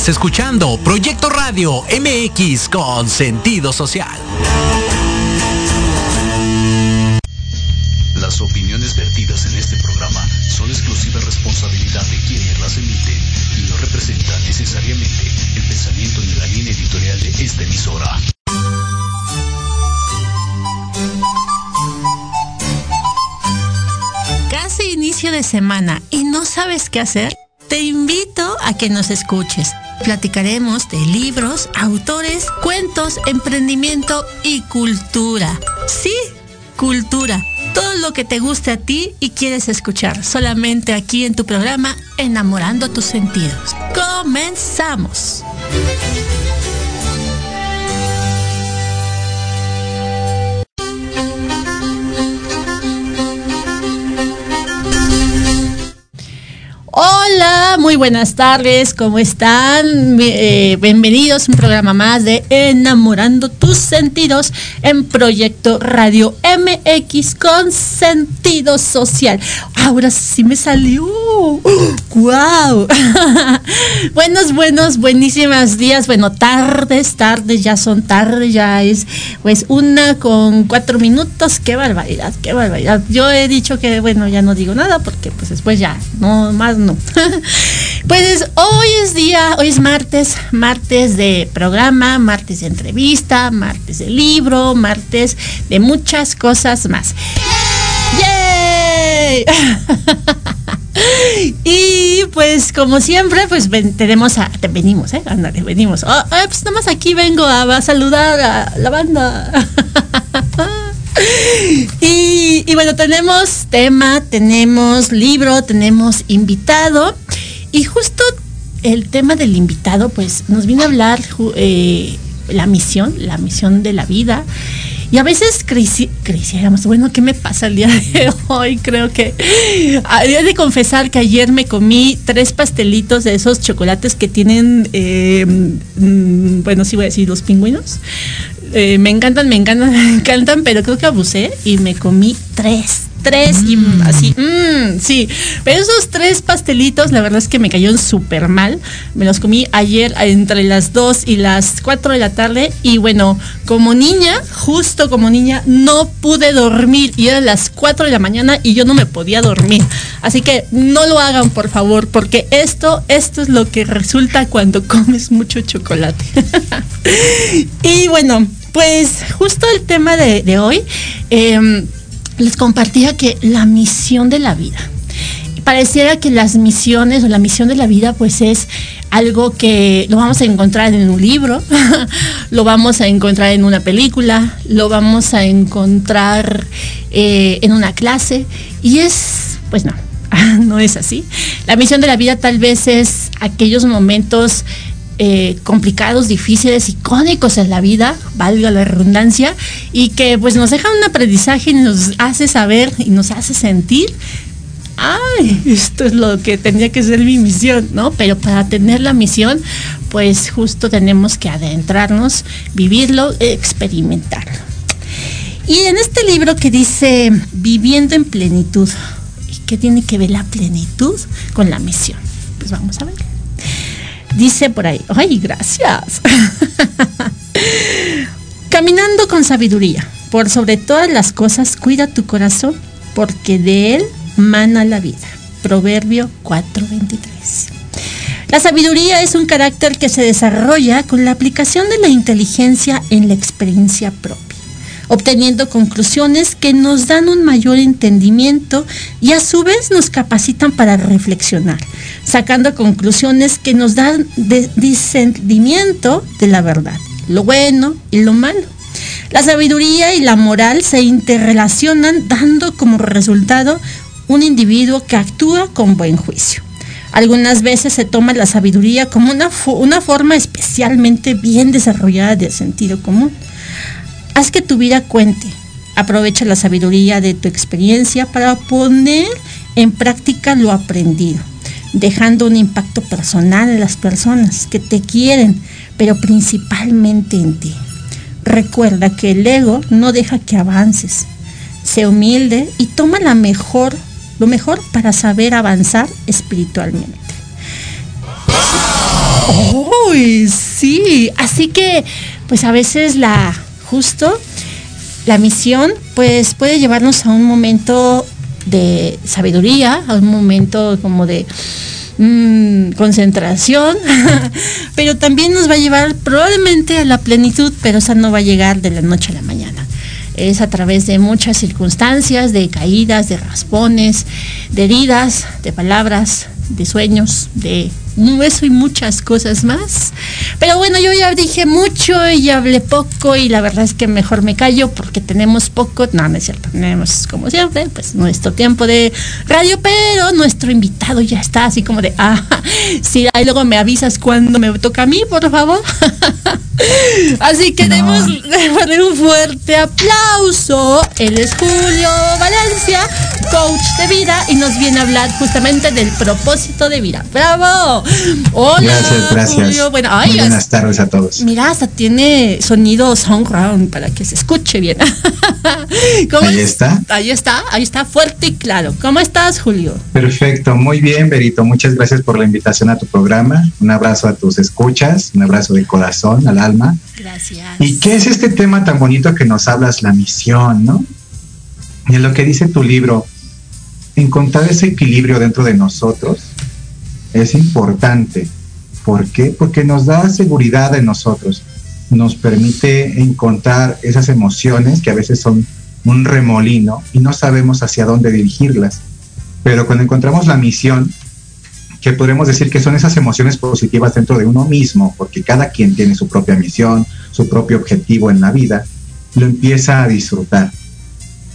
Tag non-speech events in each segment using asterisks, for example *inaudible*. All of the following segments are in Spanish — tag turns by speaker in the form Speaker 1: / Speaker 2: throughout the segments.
Speaker 1: Estás escuchando Proyecto Radio MX con sentido social.
Speaker 2: Las opiniones vertidas en este programa son exclusiva responsabilidad de quienes las emiten y no representan necesariamente el pensamiento ni la línea editorial de esta emisora.
Speaker 3: Casi inicio de semana y no sabes qué hacer. Te invito a que nos escuches. Platicaremos de libros, autores, cuentos, emprendimiento y cultura. Sí, cultura. Todo lo que te guste a ti y quieres escuchar solamente aquí en tu programa Enamorando tus sentidos. Comenzamos. Hola, muy buenas tardes, ¿cómo están? Eh, bienvenidos a un programa más de Enamorando tus sentidos en Proyecto Radio MX con sentido social. Ahora sí me salió. *gasps* ¡Wow! *laughs* buenos, buenos, buenísimas días. Bueno, tardes, tardes, ya son tardes, ya es pues una con cuatro minutos. Qué barbaridad, qué barbaridad. Yo he dicho que, bueno, ya no digo nada porque pues después ya, no más no. *laughs* pues hoy es día, hoy es martes, martes de programa, martes de entrevista, martes de libro, martes de muchas cosas más. ¡Yay! *laughs* y pues como siempre, pues tenemos a, te venimos, ¿eh? Venimos. Oh, eh, pues nada más aquí vengo a, saludar a la banda. *laughs* y, bueno, tenemos tema, tenemos libro, tenemos invitado. Y justo el tema del invitado, pues nos viene a hablar eh, la misión, la misión de la vida. Y a veces creciéramos, bueno, ¿qué me pasa el día de hoy? Creo que había de confesar que ayer me comí tres pastelitos de esos chocolates que tienen, eh, mm, bueno, sí voy a decir, los pingüinos. Eh, me encantan, me encantan, *laughs* me encantan, pero creo que abusé y me comí tres tres y mm. así, mmm, sí. Pero esos tres pastelitos, la verdad es que me cayeron súper mal. Me los comí ayer entre las dos y las cuatro de la tarde. Y bueno, como niña, justo como niña, no pude dormir. Y eran las cuatro de la mañana y yo no me podía dormir. Así que no lo hagan, por favor, porque esto, esto es lo que resulta cuando comes mucho chocolate. *laughs* y bueno, pues justo el tema de, hoy. Em, les compartía que la misión de la vida, pareciera que las misiones o la misión de la vida pues es algo que lo vamos a encontrar en un libro, *laughs* lo vamos a encontrar en una película, lo vamos a encontrar eh, en una clase y es, pues no, *laughs* no es así. La misión de la vida tal vez es aquellos momentos eh, complicados, difíciles, icónicos en la vida, valga la redundancia, y que pues nos deja un aprendizaje y nos hace saber y nos hace sentir, ay, esto es lo que tenía que ser mi misión, ¿no? Pero para tener la misión, pues justo tenemos que adentrarnos, vivirlo, experimentarlo. Y en este libro que dice Viviendo en plenitud, ¿y qué tiene que ver la plenitud con la misión? Pues vamos a ver. Dice por ahí, ay, gracias. *laughs* Caminando con sabiduría, por sobre todas las cosas, cuida tu corazón, porque de él mana la vida. Proverbio 4:23. La sabiduría es un carácter que se desarrolla con la aplicación de la inteligencia en la experiencia propia obteniendo conclusiones que nos dan un mayor entendimiento y a su vez nos capacitan para reflexionar, sacando conclusiones que nos dan discernimiento de la verdad, lo bueno y lo malo. La sabiduría y la moral se interrelacionan dando como resultado un individuo que actúa con buen juicio. Algunas veces se toma la sabiduría como una, una forma especialmente bien desarrollada del sentido común. Haz que tu vida cuente. Aprovecha la sabiduría de tu experiencia para poner en práctica lo aprendido, dejando un impacto personal en las personas que te quieren, pero principalmente en ti. Recuerda que el ego no deja que avances. Sé humilde y toma la mejor, lo mejor para saber avanzar espiritualmente. Uy, sí. Así que, pues a veces la, justo, la misión, pues puede llevarnos a un momento de sabiduría, a un momento como de mm, concentración, *laughs* pero también nos va a llevar probablemente a la plenitud, pero esa no va a llegar de la noche a la mañana. Es a través de muchas circunstancias, de caídas, de raspones, de heridas, de palabras, de sueños, de eso y muchas cosas más. Pero bueno, yo ya dije mucho y ya hablé poco y la verdad es que mejor me callo porque tenemos poco, no, no es cierto, tenemos como siempre, pues nuestro tiempo de radio, pero nuestro invitado ya está así como de, ah, sí, ahí luego me avisas cuando me toca a mí, por favor. *laughs* así que debemos poner un fuerte aplauso. Él es Julio Valencia, coach de vida y nos viene a hablar justamente del propósito de vida. ¡Bravo! Hola.
Speaker 4: Gracias, gracias.
Speaker 3: Bueno,
Speaker 4: buenas tardes a todos.
Speaker 3: Mira, hasta tiene sonido sound para que se escuche bien. *laughs*
Speaker 4: ahí está.
Speaker 3: Ahí está, ahí está, fuerte y claro. ¿Cómo estás, Julio?
Speaker 4: Perfecto, muy bien, Berito. Muchas gracias por la invitación a tu programa. Un abrazo a tus escuchas, un abrazo de corazón al alma.
Speaker 3: Gracias.
Speaker 4: ¿Y qué es este tema tan bonito que nos hablas, la misión, no? Y en lo que dice tu libro, encontrar ese equilibrio dentro de nosotros es importante. ¿Por qué? Porque nos da seguridad en nosotros, nos permite encontrar esas emociones que a veces son un remolino y no sabemos hacia dónde dirigirlas. Pero cuando encontramos la misión, que podemos decir que son esas emociones positivas dentro de uno mismo, porque cada quien tiene su propia misión, su propio objetivo en la vida, lo empieza a disfrutar.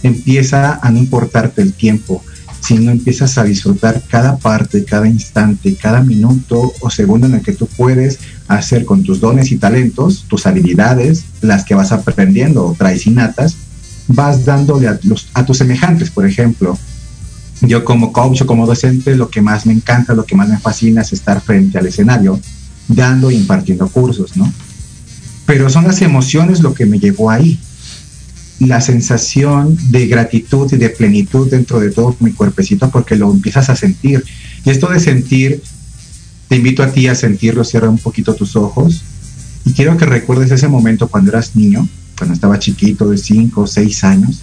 Speaker 4: Empieza a no importarte el tiempo, si no empiezas a disfrutar cada parte, cada instante, cada minuto o segundo en el que tú puedes hacer con tus dones y talentos, tus habilidades, las que vas aprendiendo o traes innatas, vas dándole a, los, a tus semejantes, por ejemplo. Yo como coach o como docente, lo que más me encanta, lo que más me fascina es estar frente al escenario, dando e impartiendo cursos, ¿no? Pero son las emociones lo que me llevó ahí la sensación de gratitud y de plenitud dentro de todo mi cuerpecito porque lo empiezas a sentir. Y esto de sentir, te invito a ti a sentirlo, cierra un poquito tus ojos. Y quiero que recuerdes ese momento cuando eras niño, cuando estaba chiquito de 5 o 6 años,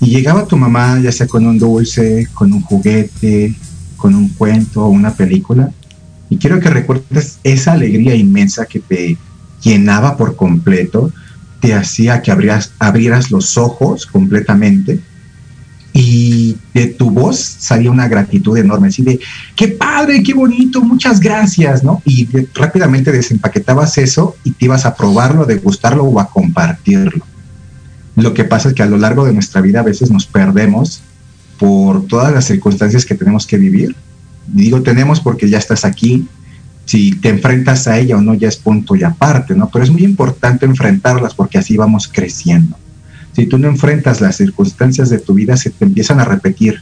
Speaker 4: y llegaba tu mamá ya sea con un dulce, con un juguete, con un cuento o una película, y quiero que recuerdes esa alegría inmensa que te llenaba por completo, te hacía que abrieras, los ojos completamente y de tu voz salía una gratitud enorme, así de, qué padre, qué bonito, muchas gracias, ¿no? Y rápidamente desempaquetabas eso y te ibas a probarlo, a degustarlo o a compartirlo. Lo que pasa es que a lo largo de nuestra vida a veces nos perdemos por todas las circunstancias que tenemos que vivir. digo tenemos porque ya estás aquí, si te enfrentas a ella o no ya es punto y aparte, ¿no? Pero es muy importante enfrentarlas porque así vamos creciendo. Si tú no enfrentas las circunstancias de tu vida, se te empiezan a repetir.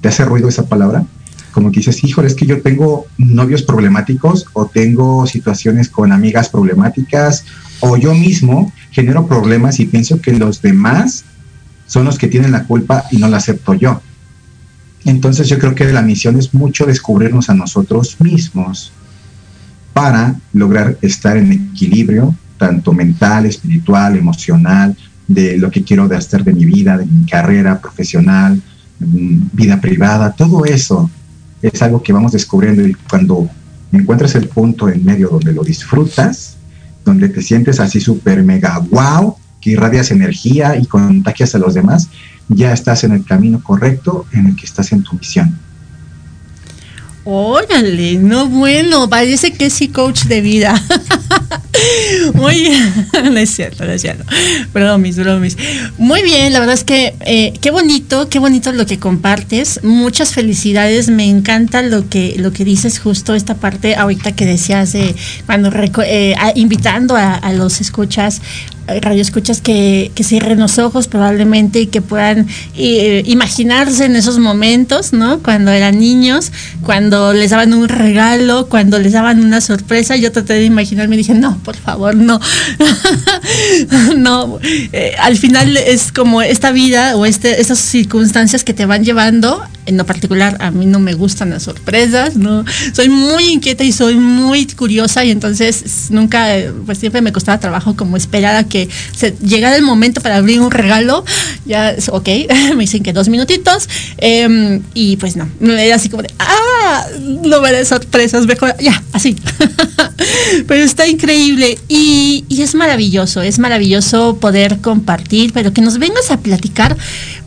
Speaker 4: ¿Te hace ruido esa palabra? Como que dices, híjole, es que yo tengo novios problemáticos o tengo situaciones con amigas problemáticas o yo mismo genero problemas y pienso que los demás son los que tienen la culpa y no la acepto yo. Entonces yo creo que la misión es mucho descubrirnos a nosotros mismos para lograr estar en equilibrio, tanto mental, espiritual, emocional, de lo que quiero hacer de mi vida, de mi carrera profesional, vida privada, todo eso es algo que vamos descubriendo y cuando encuentras el punto en medio donde lo disfrutas, donde te sientes así súper mega wow, que irradias energía y contagias a los demás, ya estás en el camino correcto en el que estás en tu misión.
Speaker 3: Órale, no bueno, parece que sí coach de vida. *laughs* Muy bien, *laughs* es cierto, no cierto. Bromis, bromis. Muy bien, la verdad es que eh, qué bonito, qué bonito lo que compartes. Muchas felicidades, me encanta lo que, lo que dices justo esta parte ahorita que decías de cuando eh, invitando a, los escuchas radio escuchas que, que, cierren los ojos probablemente y que puedan eh, imaginarse en esos momentos, ¿no? Cuando eran niños, cuando les daban un regalo, cuando les daban una sorpresa, yo traté de imaginarme y dije, no, por favor, no. *laughs* no, eh, al final es como esta vida o este, estas circunstancias que te van llevando en lo particular a mí no me gustan las sorpresas, no, soy muy inquieta y soy muy curiosa y entonces nunca, pues siempre me costaba trabajo como esperar a que llegara el momento para abrir un regalo, ya, ok, *laughs* me dicen que dos minutitos em, y pues no, era así como de, ah, no me de sorpresas, mejor, ya, así. *laughs* pero está increíble y, y es maravilloso, es maravilloso poder compartir, pero que nos vengas a platicar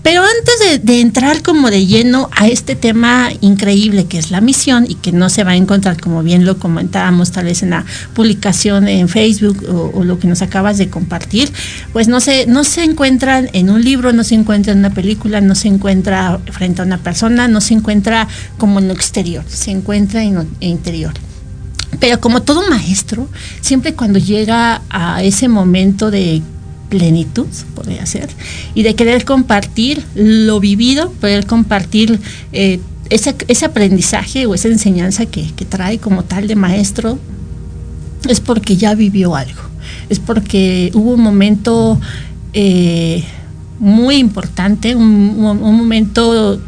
Speaker 3: pero antes de, entrar como de lleno a este tema increíble que es la misión y que no se va a encontrar, como bien lo comentábamos tal vez en la publicación en Facebook o, lo que nos acabas de compartir, pues no se, no se encuentran en un libro, no se encuentra en una película, no se encuentra frente a una persona, no se encuentra como en lo exterior, se encuentra en lo interior. Pero como todo maestro, siempre cuando llega a ese momento de plenitud, podría ser, y de querer compartir lo vivido, poder compartir eh, ese, aprendizaje o esa enseñanza que, trae como tal de maestro, es porque ya vivió algo, es porque hubo un momento eh, muy importante, un, momento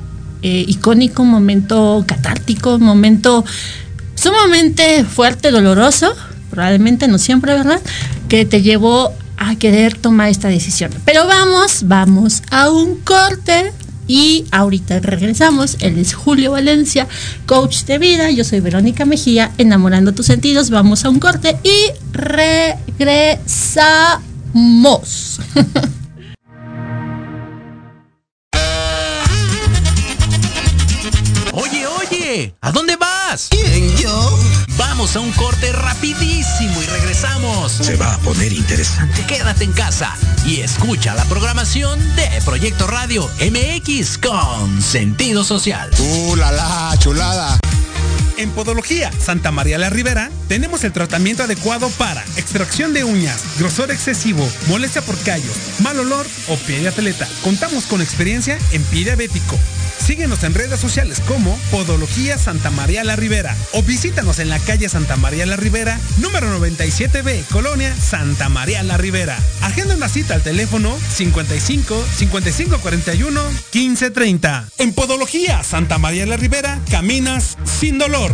Speaker 3: eh, icónico, un momento catártico, un momento sumamente fuerte, doloroso, probablemente no siempre, ¿verdad? Que te llevó a querer tomar esta decisión. Pero vamos, vamos a un corte y ahorita regresamos. Él es Julio Valencia, coach de vida. Yo soy Verónica Mejía, enamorando tus sentidos. Vamos a un corte y regresamos. *laughs*
Speaker 1: oye, oye, ¿a dónde vas? A un corte rapidísimo y regresamos.
Speaker 5: Se va a poner interesante.
Speaker 1: Quédate en casa y escucha la programación de Proyecto Radio MX con sentido social.
Speaker 5: ¡Uh, la, la chulada!
Speaker 6: En Podología Santa María la Ribera tenemos el tratamiento adecuado para extracción de uñas, grosor excesivo, molestia por callos, mal olor o pie de atleta. Contamos con experiencia en pie diabético Síguenos en redes sociales como Podología Santa María la Ribera o visítanos en la calle Santa María la Ribera, número 97B, Colonia Santa María la Ribera. Agenda una cita al teléfono 55 55 41 15 30. En Podología Santa María la Ribera, caminas sin dolor.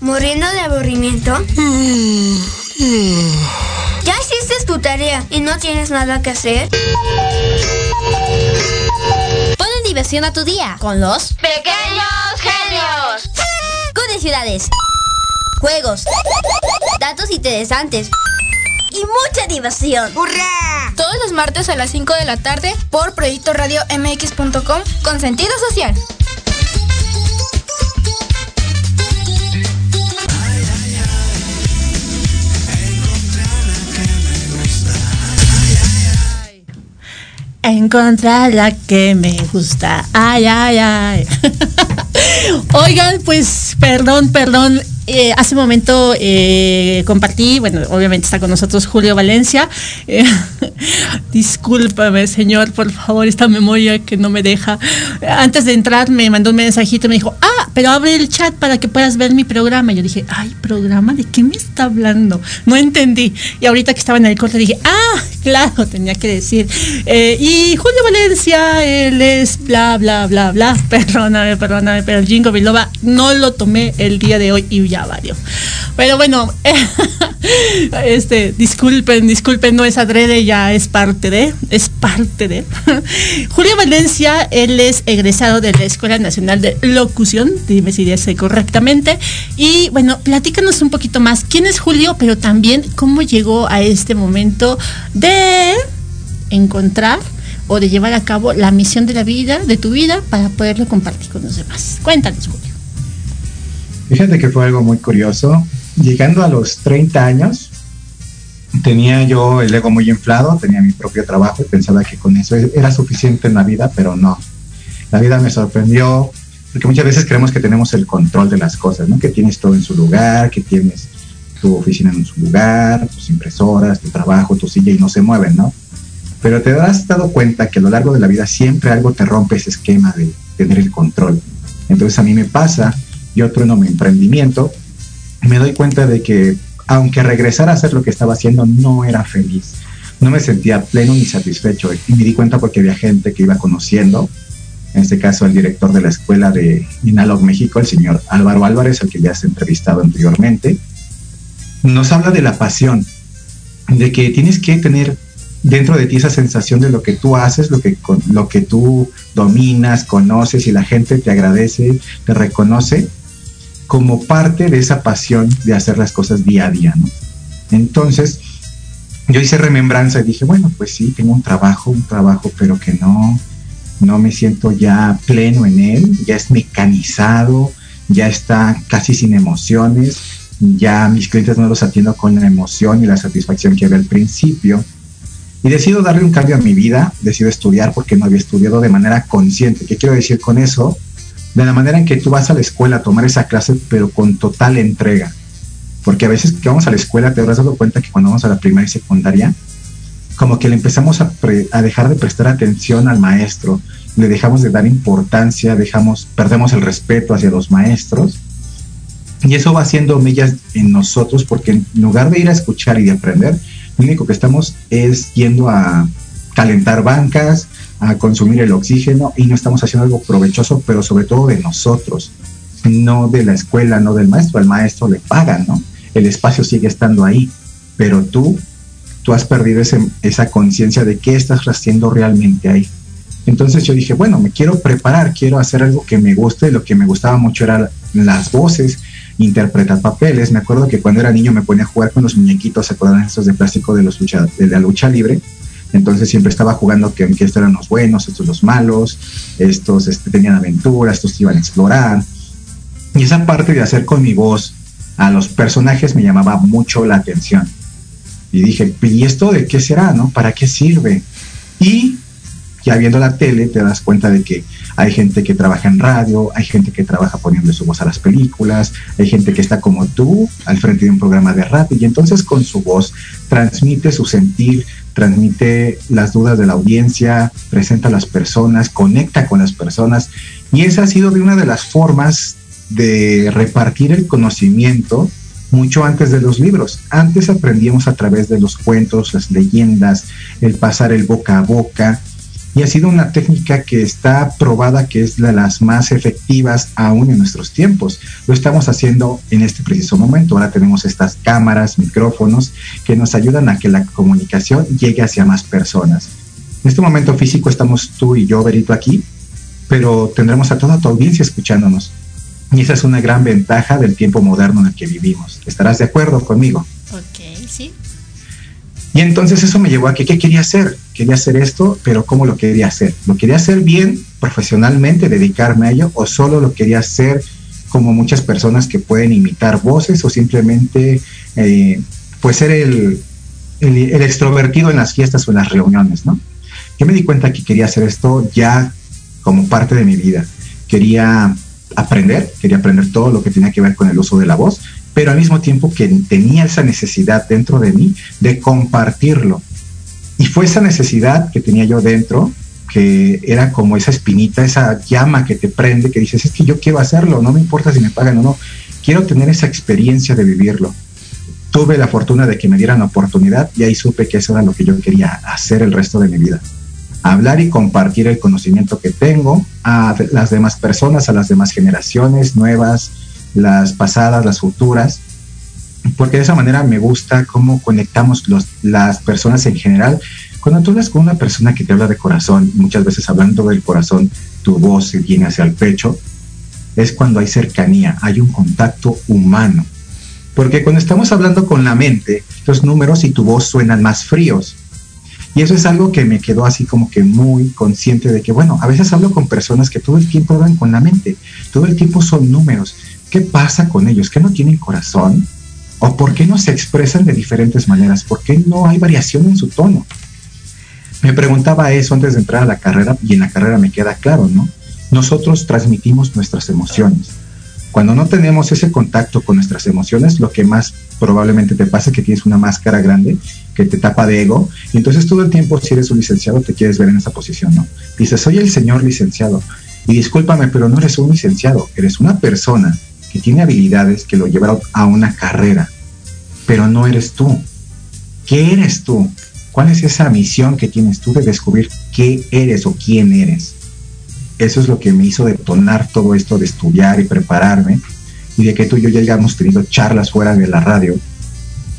Speaker 7: Muriendo de aburrimiento? ¿Ya hiciste tu tarea y no tienes nada que hacer?
Speaker 8: Pone diversión a tu día con los
Speaker 9: pequeños genios.
Speaker 8: Con ciudades, juegos, datos interesantes y mucha diversión.
Speaker 7: ¡Hurra!
Speaker 10: Todos los martes a las 5 de la tarde por Proyecto Radio MX.com con sentido social.
Speaker 3: Encontrar la que me gusta. Ay, ay, ay. *laughs* Oigan, pues perdón, perdón. eh, hace un momento eh, compartí, bueno, obviamente está con nosotros Julio Valencia. Eh, *laughs* discúlpame, señor, por favor, esta memoria que no me deja. Antes de entrar me mandó un mensajito y me dijo, ah, pero abre el chat para que puedas ver mi programa. Yo dije, ay, programa, ¿de qué me está hablando? No entendí. Y ahorita que estaba en el corte dije, ah, claro, *laughs* tenía que decir. y Julio Valencia, él es bla, bla, bla, bla. *laughs* Perdóname, perdóname, pero el Jingo Biloba no lo tomé el día de hoy y ya varios. Pero bueno, *laughs* este, disculpen, disculpen, no es adrede, ya es parte de, es parte de. Julio Valencia, él es egresado de la Escuela Nacional de Locución, dime si dice correctamente. Y bueno, platícanos un poquito más, ¿quién es Julio? Pero también cómo llegó a este momento de encontrar o de llevar a cabo la misión de la vida, de tu vida, para poderlo compartir con los demás. Cuéntanos, Julio.
Speaker 4: Fíjate que fue algo muy curioso. Llegando a los 30 años, tenía yo el ego muy inflado, tenía mi propio trabajo y pensaba que con eso era suficiente en la vida, pero no. La vida me sorprendió porque muchas veces creemos que tenemos el control de las cosas, ¿no? Que tienes todo en su lugar, que tienes tu oficina en su lugar, tus impresoras, tu trabajo, tu silla y no se mueven, ¿no? Pero te has dado cuenta que a lo largo de la vida siempre algo te rompe ese esquema de tener el control. Entonces a mí me pasa yo trueno mi emprendimiento, me doy cuenta de que aunque regresara a hacer lo que estaba haciendo, no era feliz. No me sentía pleno ni satisfecho. Y me di cuenta porque había gente que iba conociendo, en este caso el director de la escuela de Inalog México, el señor Álvaro Álvarez, al que ya has entrevistado anteriormente, nos habla de la pasión, de que tienes que tener dentro de ti esa sensación de lo que tú haces, lo que, lo que tú dominas, conoces y la gente te agradece, te reconoce como parte de esa pasión de hacer las cosas día a día, ¿no? Entonces, yo hice remembranza y dije, bueno, pues sí, tengo un trabajo, un trabajo, pero que no, no me siento ya pleno en él, ya es mecanizado, ya está casi sin emociones, ya mis clientes no los atiendo con la emoción y la satisfacción que había al principio. Y decido darle un cambio a mi vida, decido estudiar porque no había estudiado de manera consciente. ¿Qué quiero decir con eso? de la manera en que tú vas a la escuela a tomar esa clase, pero con total entrega. Porque a veces que vamos a la escuela te habrás dado cuenta que cuando vamos a la primaria y secundaria, como que le empezamos a, dejar de prestar atención al maestro, le dejamos de dar importancia, dejamos, perdemos el respeto hacia los maestros. Y eso va haciendo millas en nosotros porque en lugar de ir a escuchar y de aprender, lo único que estamos es yendo a calentar bancas, a consumir el oxígeno y no estamos haciendo algo provechoso, pero sobre todo de nosotros, no de la escuela, no del maestro. Al maestro le pagan, ¿no? El espacio sigue estando ahí, pero tú, tú has perdido esa conciencia de qué estás haciendo realmente ahí. Entonces yo dije, bueno, me quiero preparar, quiero hacer algo que me guste. Lo que me gustaba mucho era las voces, interpretar papeles. Me acuerdo que cuando era niño me ponía a jugar con los muñequitos, ¿se acuerdan estos de plástico de, los de la lucha libre? Entonces siempre estaba jugando que, estos eran los buenos, estos los malos, estos este, tenían aventuras, estos iban a explorar. Y esa parte de hacer con mi voz a los personajes me llamaba mucho la atención. Y dije, ¿y esto de qué será, no? ¿Para qué sirve? Y ya viendo la tele te das cuenta de que hay gente que trabaja en radio, hay gente que trabaja poniendo su voz a las películas, hay gente que está como tú al frente de un programa de radio y entonces con su voz transmite su sentir, transmite las dudas de la audiencia, presenta a las personas, conecta con las personas y esa ha sido de una de las formas de repartir el conocimiento mucho antes de los libros. Antes aprendíamos a través de los cuentos, las leyendas, el pasar el boca a boca, y ha sido una técnica que está probada que es de las más efectivas aún en nuestros tiempos. Lo estamos haciendo en este preciso momento. Ahora tenemos estas cámaras, micrófonos que nos ayudan a que la comunicación llegue hacia más personas. En este momento físico estamos tú y yo, Berito, aquí, pero tendremos a toda tu audiencia escuchándonos. Y esa es una gran ventaja del tiempo moderno en el que vivimos. ¿Estarás de acuerdo conmigo?
Speaker 3: Ok, sí.
Speaker 4: Y entonces eso me llevó a que, ¿qué quería hacer? Quería hacer esto, pero ¿cómo lo quería hacer? ¿Lo quería hacer bien, profesionalmente, dedicarme a ello, o solo lo quería hacer como muchas personas que pueden imitar voces o simplemente eh, pues ser el, el, extrovertido en las fiestas o en las reuniones, ¿no? Yo me di cuenta que quería hacer esto ya como parte de mi vida. Quería aprender, quería aprender todo lo que tenía que ver con el uso de la voz, pero al mismo tiempo que tenía esa necesidad dentro de mí de compartirlo. Y fue esa necesidad que tenía yo dentro, que era como esa espinita, esa llama que te prende, que dices, es que yo quiero hacerlo, no me importa si me pagan o no, quiero tener esa experiencia de vivirlo. Tuve la fortuna de que me dieran la oportunidad y ahí supe que eso era lo que yo quería hacer el resto de mi vida hablar y compartir el conocimiento que tengo a las demás personas, a las demás generaciones nuevas, las pasadas, las futuras, porque de esa manera me gusta cómo conectamos los, las personas en general. Cuando tú hablas con una persona que te habla de corazón, muchas veces hablando del corazón, tu voz se viene hacia el pecho, es cuando hay cercanía, hay un contacto humano. Porque cuando estamos hablando con la mente, los números y tu voz suenan más fríos y eso es algo que me quedó así como que muy consciente de que, bueno, a veces hablo con personas que todo el tiempo hablan con la mente, todo el tiempo son números. ¿Qué pasa con ellos? ¿Que no tienen corazón? ¿O por qué no se expresan de diferentes maneras? ¿Por qué no hay variación en su tono? Me preguntaba eso antes de entrar a la carrera y en la carrera me queda claro, ¿no? Nosotros transmitimos nuestras emociones. Cuando no tenemos ese contacto con nuestras emociones, lo que más probablemente te pasa es que tienes una máscara grande que te tapa de ego. Y entonces todo el tiempo, si eres un licenciado, te quieres ver en esa posición, ¿no? Dices, soy el señor licenciado. Y discúlpame, pero no eres un licenciado, eres una persona que tiene habilidades que lo llevaron a una carrera, pero no eres tú. ¿Qué eres tú? ¿Cuál es esa misión que tienes tú de descubrir qué eres o quién eres? Eso es lo que me hizo detonar todo esto de estudiar y prepararme y de que tú y yo ya hayamos tenido charlas fuera de la radio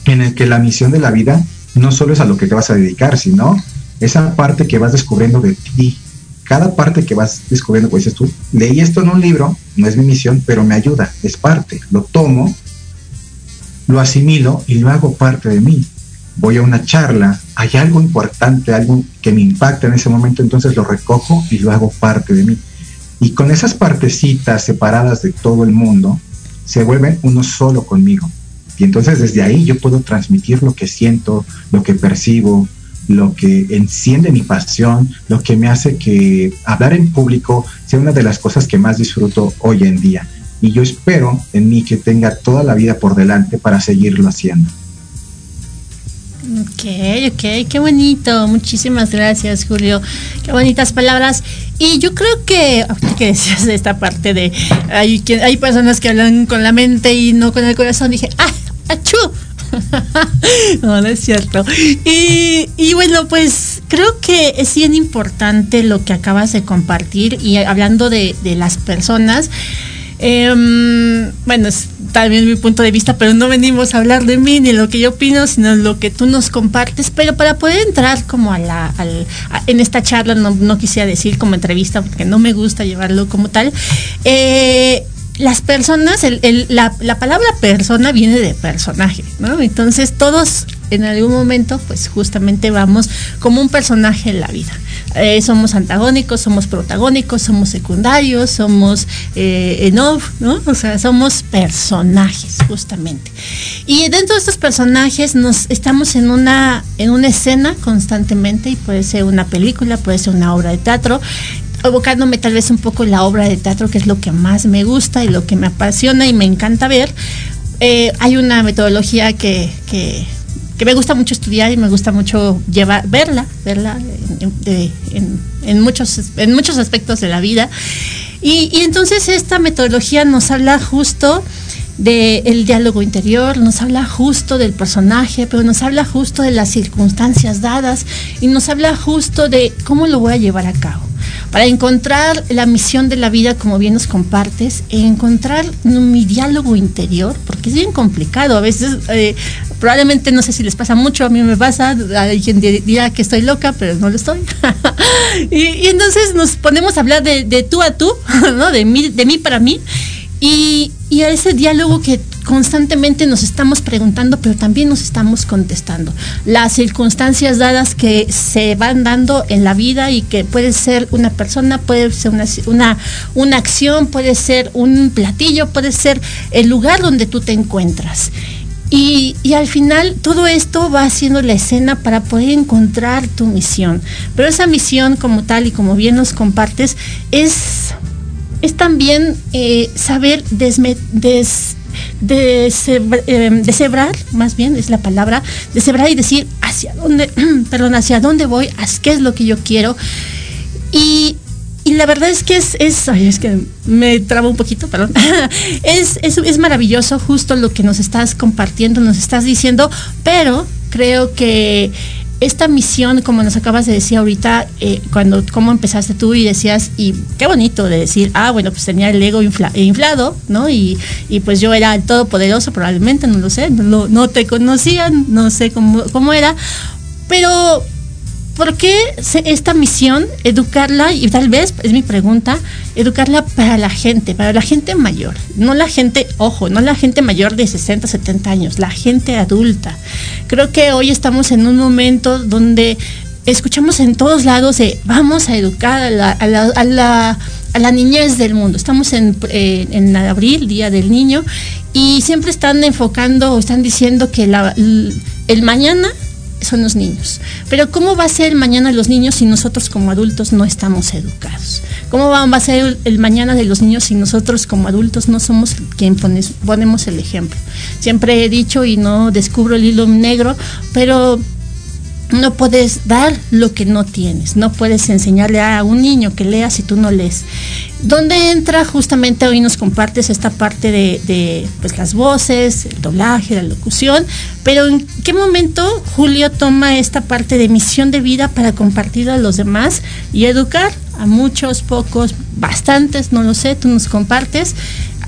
Speaker 4: en el que la misión de la vida no solo es a lo que te vas a dedicar, sino esa parte que vas descubriendo de ti. Cada parte que vas descubriendo, pues dices tú, leí esto en un libro, no es mi misión, pero me ayuda, es parte. Lo tomo, lo asimilo y lo hago parte de mí. Voy a una charla, hay algo importante, algo que me impacta en ese momento, entonces lo recojo y lo hago parte de mí. Y con esas partecitas separadas de todo el mundo, se vuelven uno solo conmigo. Y entonces desde ahí yo puedo transmitir lo que siento, lo que percibo, lo que enciende mi pasión, lo que me hace que hablar en público sea una de las cosas que más disfruto hoy en día. Y yo espero en mí que tenga toda la vida por delante para seguirlo haciendo.
Speaker 3: Ok, ok, qué bonito. Muchísimas gracias, Julio. Qué bonitas palabras. Y yo creo que, *laughs* que decías de esta parte de hay, hay personas que hablan con la mente y no con el corazón, dije, ¡ah! ¡Achú! *laughs* no, no es cierto. Y, y, bueno, pues creo que es bien importante lo que acabas de compartir y hablando de, de las personas. Eh, bueno, es también mi punto de vista, pero no venimos a hablar de mí ni lo que yo opino, sino lo que tú nos compartes. Pero para poder entrar como a la, al, en esta charla, no, no, quisiera decir como entrevista, porque no me gusta llevarlo como tal. Eh, las personas, la, palabra persona viene de personaje, ¿no? Entonces todos en algún momento, pues justamente vamos como un personaje en la vida. Eh, somos antagónicos, somos protagónicos, somos secundarios, somos eh, en off, ¿no? O sea, somos personajes, justamente. Y dentro de estos personajes nos estamos en una, en una escena constantemente, y puede ser una película, puede ser una obra de teatro, evocándome tal vez un poco la obra de teatro, que es lo que más me gusta y lo que me apasiona y me encanta ver. Eh, hay una metodología que, que, que, me gusta mucho estudiar y me gusta mucho llevar, verla, verla en, muchos, en muchos aspectos de la vida. Y entonces esta metodología nos habla justo del diálogo interior, nos habla justo del personaje, pero nos habla justo de las circunstancias dadas y nos habla justo de cómo lo voy a llevar a cabo. Para encontrar la misión de la vida, como bien nos compartes, e encontrar mi diálogo interior, porque es bien complicado. A veces, eh, probablemente, no sé si les pasa mucho, a mí me pasa, hay quien dirá que estoy loca, pero no lo estoy. *laughs* y, y, entonces nos ponemos a hablar de, de tú a tú, *laughs* ¿no? de, mí, de mí para mí. Y, y, a ese diálogo que constantemente nos estamos preguntando, pero también nos estamos contestando. Las circunstancias dadas que se van dando en la vida y que puede ser una persona, puede ser una, una, una acción, puede ser un platillo, puede ser el lugar donde tú te encuentras. Y, y, al final todo esto va haciendo la escena para poder encontrar tu misión. Pero esa misión como tal y como bien nos compartes es es también eh, saber desme, des, em, deshebrar, más bien es la palabra, deshebrar y decir hacia dónde, *clears throat* perdón, hacia dónde voy, qué es lo que yo quiero. Y, y la verdad es que es, es, ay, es que me trabo un poquito, perdón. *laughs* es, es, es maravilloso justo lo que nos estás compartiendo, nos estás diciendo, pero creo que esta misión, como nos acabas de decir ahorita, eh, cuando cómo empezaste tú y decías, y qué bonito de decir, ah, bueno, pues tenía el ego inflado, ¿no? Y, y, pues yo era el todopoderoso, probablemente, no lo sé, no, no te conocían, no sé cómo, cómo era, pero ¿por qué esta misión, educarla, y tal vez es mi pregunta, educarla para la gente, para la gente mayor? No la gente, ojo, no la gente mayor de 60, 70 años, la gente adulta. Creo que hoy estamos en un momento donde escuchamos en todos lados de vamos a educar a la, niñez del mundo. Estamos en, eh, en, abril, Día del Niño, y siempre están enfocando o están diciendo que el mañana son los niños. Pero ¿cómo va a ser mañana los niños si nosotros como adultos no estamos educados? ¿Cómo va, a ser el, mañana de los niños si nosotros como adultos no somos quien ponemos el ejemplo? Siempre he dicho y no descubro el hilo negro, pero no puedes dar lo que no tienes, no puedes enseñarle a un niño que lea si tú no lees. ¿Dónde entra justamente hoy nos compartes esta parte de, pues, las voces, el doblaje, la locución, pero en qué momento Julio toma esta parte de misión de vida para compartir a los demás y educar a muchos, pocos, bastantes, no lo sé, tú nos compartes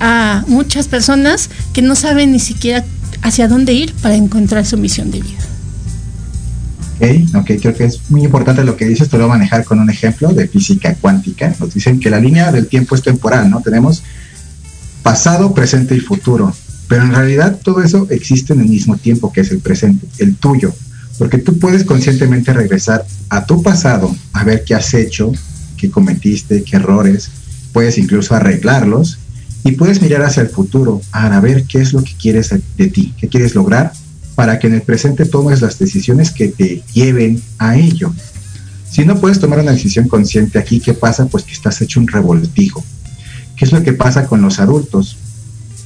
Speaker 3: a muchas personas que no saben ni siquiera hacia dónde ir para encontrar su misión de vida.
Speaker 4: Ok, creo que es muy importante lo que dices, te lo voy a manejar con un ejemplo de física cuántica. Nos dicen que la línea del tiempo es temporal, ¿no? Tenemos pasado, presente y futuro, pero en realidad todo eso existe en el mismo tiempo que es el presente, el tuyo, porque tú puedes conscientemente regresar a tu pasado, a ver qué has hecho, qué cometiste, qué errores, puedes incluso arreglarlos y puedes mirar hacia el futuro, a ver qué es lo que quieres de ti, qué quieres lograr para que en el presente tomes las decisiones que te lleven a ello. Si no puedes tomar una decisión consciente aquí, ¿qué pasa? Pues que estás hecho un revoltijo. ¿Qué es lo que pasa con los adultos?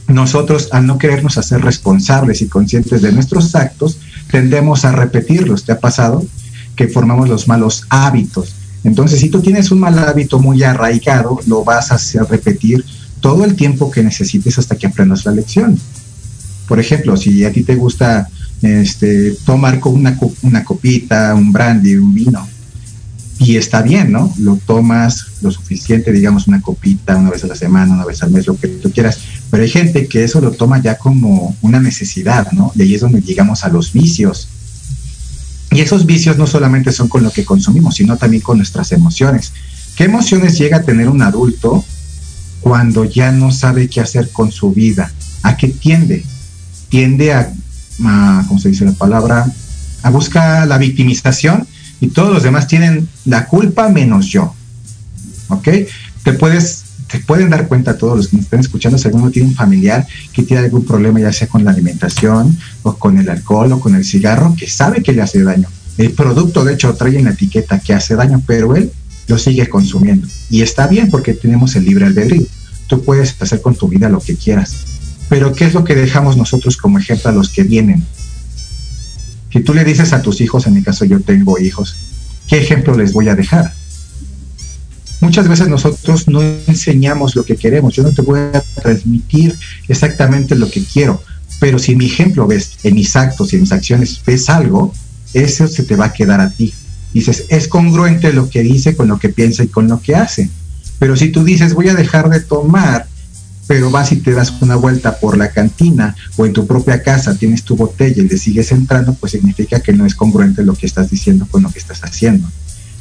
Speaker 4: Nosotros, al no querernos hacer responsables y conscientes de nuestros actos, tendemos a repetirlos. ¿Te ha pasado? Que formamos los malos hábitos. Entonces, si tú tienes un mal hábito muy arraigado, lo vas a hacer repetir todo el tiempo que necesites hasta que aprendas la lección. Por ejemplo, si a ti te gusta este, tomar con una, copita, un brandy, un vino. Y está bien, ¿no? Lo tomas lo suficiente, digamos, una copita una vez a la semana, una vez al mes, lo que tú quieras. Pero hay gente que eso lo toma ya como una necesidad, ¿no? Y ahí es donde llegamos a los vicios. Y esos vicios no solamente son con lo que consumimos, sino también con nuestras emociones. ¿Qué emociones llega a tener un adulto cuando ya no sabe qué hacer con su vida? ¿A qué tiende? Tiende a a, ¿cómo se dice la palabra? A buscar la victimización y todos los demás tienen la culpa menos yo. ¿Ok? Te puedes, te pueden dar cuenta todos los que me están escuchando si alguno tiene un familiar que tiene algún problema, ya sea con la alimentación o con el alcohol o con el cigarro, que sabe que le hace daño. El producto, de hecho, trae en la etiqueta que hace daño, pero él lo sigue consumiendo. Y está bien porque tenemos el libre albedrío. Tú puedes hacer con tu vida lo que quieras. Pero ¿qué es lo que dejamos nosotros como ejemplo a los que vienen? Si tú le dices a tus hijos, en mi caso yo tengo hijos, ¿qué ejemplo les voy a dejar? Muchas veces nosotros no enseñamos lo que queremos. Yo no te voy a transmitir exactamente lo que quiero, pero si mi ejemplo ves en mis actos y en mis acciones, ves algo, eso se te va a quedar a ti. Dices, es congruente lo que dice con lo que piensa y con lo que hace. Pero si tú dices, voy a dejar de tomar pero vas y te das una vuelta por la cantina o en tu propia casa tienes tu botella y le sigues entrando, pues significa que no es congruente lo que estás diciendo con lo que estás haciendo.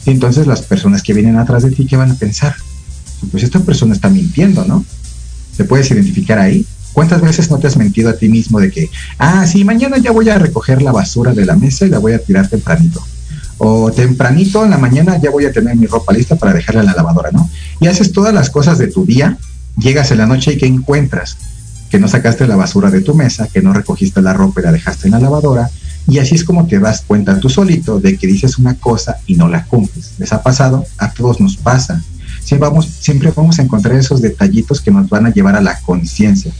Speaker 4: Y entonces las personas que vienen atrás de ti, ¿qué van a pensar? Pues esta persona está mintiendo, ¿no? ¿Te puedes identificar ahí? ¿Cuántas veces no te has mentido a ti mismo de que, ah, sí, mañana ya voy a recoger la basura de la mesa y la voy a tirar tempranito? O tempranito en la mañana ya voy a tener mi ropa lista para dejarla en la lavadora, ¿no? Y haces todas las cosas de tu día Llegas en la noche y ¿qué encuentras? Que no sacaste la basura de tu mesa, que no recogiste la ropa y la dejaste en la lavadora. Y así es como te das cuenta tú solito de que dices una cosa y no la cumples. ¿Les ha pasado? A todos nos pasa. siempre vamos a encontrar esos detallitos que nos van a llevar a la conciencia.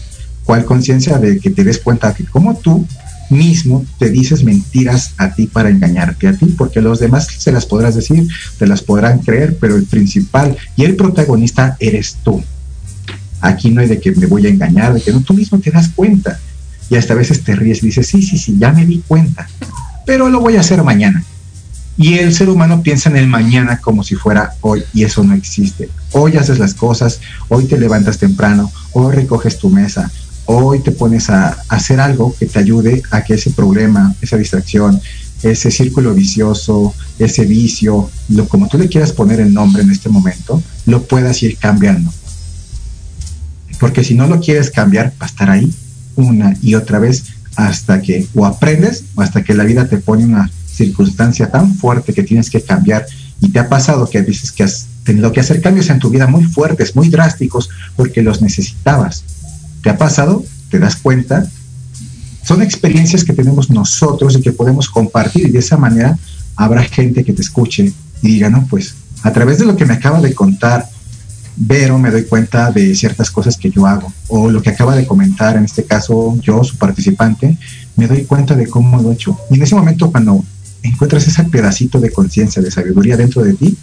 Speaker 4: ¿Cuál conciencia? De que te des cuenta que como tú mismo te dices mentiras a ti para engañarte a ti, porque los demás se las podrás decir, te las podrán creer, pero el principal y el protagonista eres tú. Aquí no hay de que me voy a engañar, de que no, tú mismo te das cuenta. Y hasta a veces te ríes y dices, sí, sí, sí, ya me di cuenta, pero lo voy a hacer mañana. Y el ser humano piensa en el mañana como si fuera hoy y eso no existe. Hoy haces las cosas, hoy te levantas temprano, hoy recoges tu mesa, hoy te pones a hacer algo que te ayude a que ese problema, esa distracción, ese círculo vicioso, ese vicio, lo como tú le quieras poner el nombre en este momento, lo puedas ir cambiando. Porque si no lo quieres cambiar, va a estar ahí una y otra vez hasta que o aprendes o hasta que la vida te pone una circunstancia tan fuerte que tienes que cambiar y te ha pasado que dices que has tenido que hacer cambios en tu vida muy fuertes, muy drásticos, porque los necesitabas ¿Te ha pasado? ¿Te das cuenta? Son experiencias que tenemos nosotros y que podemos compartir y de esa manera habrá gente que te escuche y diga, no, pues a través de lo que me acaba de contar Vero, me doy cuenta de ciertas cosas que yo hago. O lo que acaba de comentar, en este caso yo, su participante, me doy cuenta de cómo lo he hecho. Y en ese momento cuando encuentras ese pedacito de conciencia, de sabiduría dentro de ti,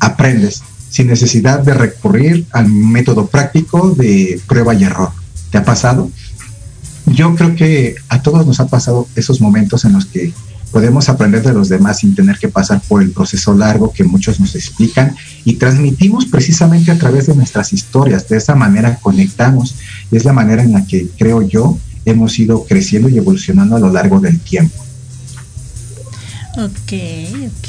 Speaker 4: aprendes sin necesidad de recurrir al método práctico de prueba y error. ¿Te ha pasado? Yo creo que a todos nos ha pasado esos momentos en los que podemos aprender de los demás sin tener que pasar por el proceso largo que muchos nos explican y transmitimos precisamente a través de nuestras historias. De esa manera conectamos y es la manera en la que creo yo hemos ido creciendo y evolucionando a lo largo del tiempo.
Speaker 3: Ok, ok.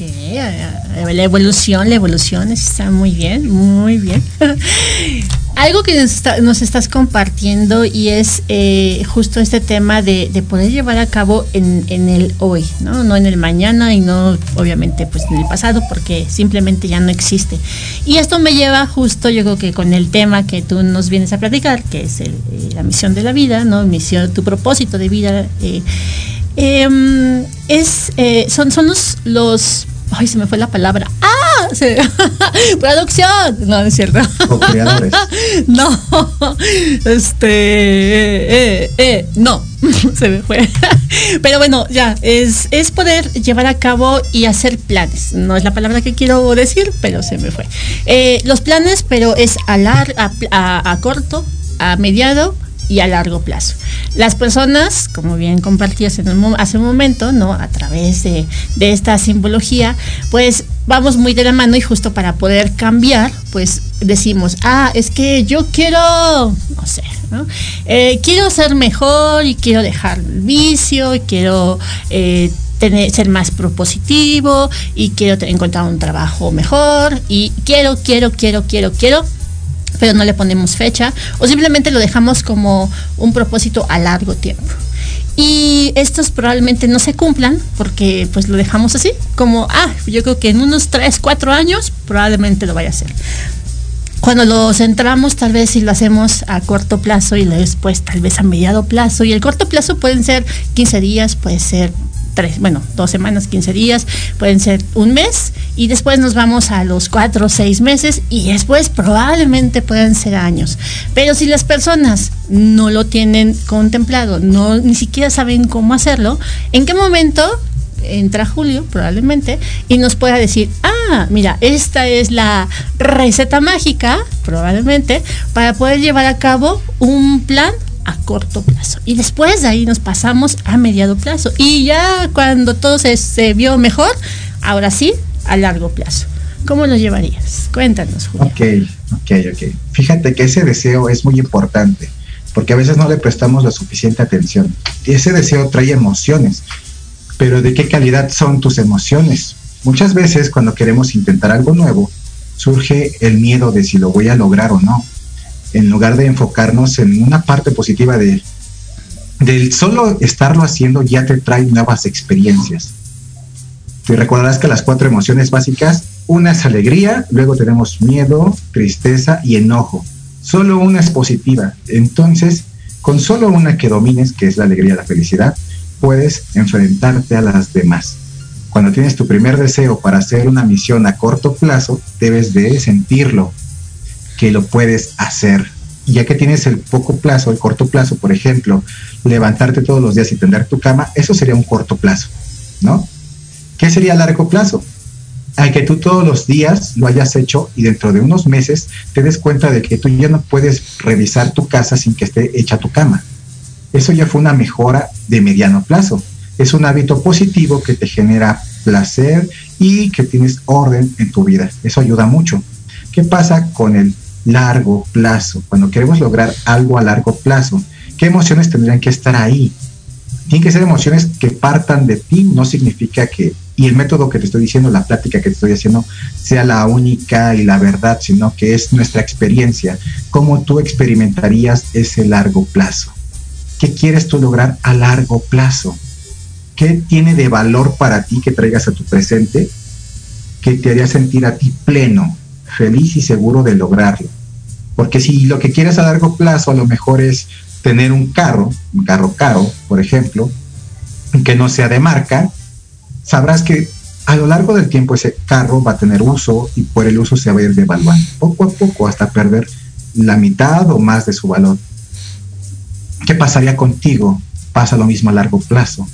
Speaker 3: La evolución, la evolución está muy bien, muy bien. *laughs* Algo que nos, estás compartiendo y es eh, justo este tema de, poder llevar a cabo en, el hoy, ¿no? No en el mañana y no obviamente pues en el pasado porque simplemente ya no existe. Y esto me lleva justo yo creo que con el tema que tú nos vienes a platicar, que es eh, la misión de la vida, ¿no? Misión, tu propósito de vida. Eh, Em, es, son, son los, ay, se me fue la palabra. ¡Ah! *laughs* Producción. No, no es cierto. *laughs* no. Este, eh, eh, no. *laughs* se me fue. Pero bueno, ya, es, es poder llevar a cabo y hacer planes. No es la palabra que quiero decir, pero se me fue. los planes, pero es a, a, a corto, a mediado y a largo plazo. Las personas, como bien compartías en hace un momento, ¿no? A través de, esta simbología, pues vamos muy de la mano y justo para poder cambiar, pues decimos, ah, es que yo quiero, no sé, eh, quiero ser mejor y quiero dejar el vicio y quiero eh, tener, ser más propositivo y quiero encontrar un trabajo mejor y quiero, quiero, quiero, quiero, quiero pero no le ponemos fecha o simplemente lo dejamos como un propósito a largo tiempo. Y estos probablemente no se cumplan porque pues lo dejamos así, como, ah, yo creo que en unos 3, 4 años probablemente lo vaya a hacer. Cuando lo centramos tal vez si lo hacemos a corto plazo y después tal vez a mediado plazo y el corto plazo pueden ser 15 días, puede ser tres, bueno, dos semanas, 15 días, pueden ser un mes y después nos vamos a los cuatro o seis meses y después probablemente pueden ser años. Pero si las personas no lo tienen contemplado, no ni siquiera saben cómo hacerlo, ¿en qué momento entra Julio probablemente y nos pueda decir, ah, mira, esta es la receta mágica, probablemente, para poder llevar a cabo un plan a corto plazo. Y después de ahí nos pasamos a mediado plazo. Y ya cuando todo se, vio mejor, ahora sí, a largo plazo. ¿Cómo lo llevarías? Cuéntanos, Julio.
Speaker 4: Ok, ok, ok. Fíjate que ese deseo es muy importante, porque a veces no le prestamos la suficiente atención. Y ese deseo trae emociones, pero ¿de qué calidad son tus emociones? Muchas veces cuando queremos intentar algo nuevo, surge el miedo de si lo voy a lograr o no en lugar de enfocarnos en una parte positiva de del solo estarlo haciendo ya te trae nuevas experiencias. Te recordarás que las cuatro emociones básicas, una es alegría, luego tenemos miedo, tristeza y enojo. Solo una es positiva. Entonces, con solo una que domines, que es la alegría, la felicidad, puedes enfrentarte a las demás. Cuando tienes tu primer deseo para hacer una misión a corto plazo, debes de sentirlo, que lo puedes hacer. Ya que tienes el poco plazo, el corto plazo, por ejemplo, levantarte todos los días y tender tu cama, eso sería un corto plazo, ¿no? ¿Qué sería largo plazo? Hay que tú todos los días lo hayas hecho y dentro de unos meses te des cuenta de que tú ya no puedes revisar tu casa sin que esté hecha tu cama. Eso ya fue una mejora de mediano plazo. Es un hábito positivo que te genera placer y que tienes orden en tu vida. Eso ayuda mucho. ¿Qué pasa con el largo plazo? Cuando queremos lograr algo a largo plazo, ¿qué emociones tendrían que estar ahí? Tienen que ser emociones que partan de ti, no significa que, y el método que te estoy diciendo, la plática que te estoy haciendo, sea la única y la verdad, sino que es nuestra experiencia, cómo tú experimentarías ese largo plazo. ¿Qué quieres tú lograr a largo plazo? ¿Qué tiene de valor para ti que traigas a tu presente que te haría sentir a ti pleno, feliz y seguro de lograrlo? Porque si lo que quieres a largo plazo a lo mejor es tener un carro, un carro caro, por ejemplo, que no sea de marca, sabrás que a lo largo del tiempo ese carro va a tener uso y por el uso se va a ir devaluando, poco a poco hasta perder la mitad o más de su valor. ¿Qué pasaría contigo? Pasa lo mismo a largo plazo.